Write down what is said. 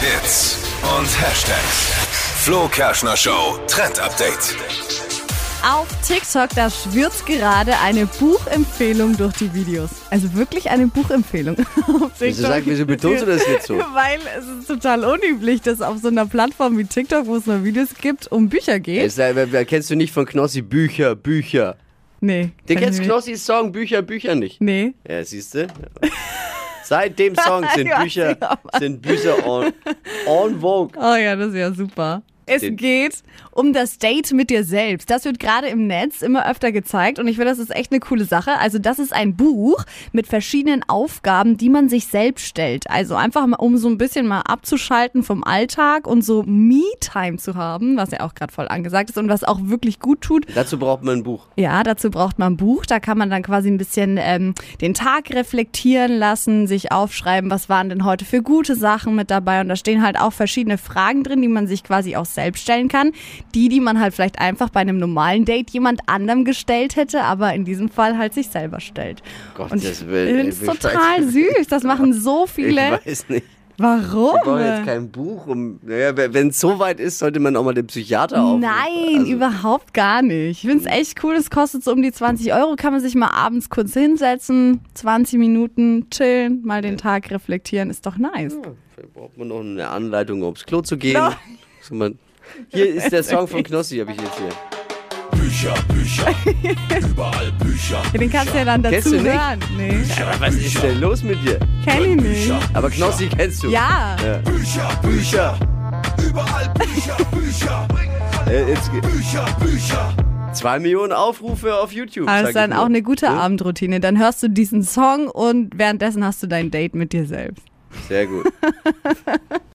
Hits und Hashtags. Flo Kerschner Show Trend Update. Auf TikTok, da schwirrt gerade eine Buchempfehlung durch die Videos. Also wirklich eine Buchempfehlung. Auf Wieso, sag, wieso betonst du das jetzt so? Weil es ist total unüblich, dass auf so einer Plattform wie TikTok, wo es nur Videos gibt, um Bücher geht. Es, äh, kennst du nicht von Knossi Bücher, Bücher? nee. Du kenn kennst. Knossis Song Bücher, Bücher nicht. Nee. Ja, siehst du? Seit dem Song sind Bücher, sind Bücher on, on vogue. Oh ja, das ist ja super. Es geht um das Date mit dir selbst. Das wird gerade im Netz immer öfter gezeigt und ich finde, das ist echt eine coole Sache. Also das ist ein Buch mit verschiedenen Aufgaben, die man sich selbst stellt. Also einfach mal, um so ein bisschen mal abzuschalten vom Alltag und so Me-Time zu haben, was ja auch gerade voll angesagt ist und was auch wirklich gut tut. Dazu braucht man ein Buch. Ja, dazu braucht man ein Buch. Da kann man dann quasi ein bisschen ähm, den Tag reflektieren lassen, sich aufschreiben, was waren denn heute für gute Sachen mit dabei. Und da stehen halt auch verschiedene Fragen drin, die man sich quasi auch selbst stellen kann. Die, die man halt vielleicht einfach bei einem normalen Date jemand anderem gestellt hätte, aber in diesem Fall halt sich selber stellt. Gott, Und ich das will- finde es ich weiß- total süß. Das machen so Ich viele. weiß nicht. Warum? Ich brauche jetzt kein Buch. Um, naja, wenn es so weit ist, sollte man auch mal den Psychiater aufrufen. Nein, Also, überhaupt gar nicht. Ich finde es echt cool. Es kostet so um die 20 Euro. Kann man sich mal abends kurz hinsetzen, 20 Minuten chillen, mal den Tag reflektieren. Ist doch nice. Vielleicht braucht man noch eine Anleitung, aufs Klo zu gehen. No. So, man, hier ist der Song von Knossi, habe ich jetzt hier. Bücher, Bücher. Überall Bücher. Ja, den kannst du ja dann dazu Kennst du nicht? hören. Nee, Aber was ist denn los mit dir? kenn ich nicht. Aber Knossi kennst du. Ja, Bücher, Bücher. Überall Bücher, Bücher. Äh, jetzt, Bücher, Bücher. zwei Millionen Aufrufe auf YouTube. das sag ist dann auch eine gute Ja? Abendroutine. Dann hörst du diesen Song und währenddessen hast du dein Date mit dir selbst. Sehr gut.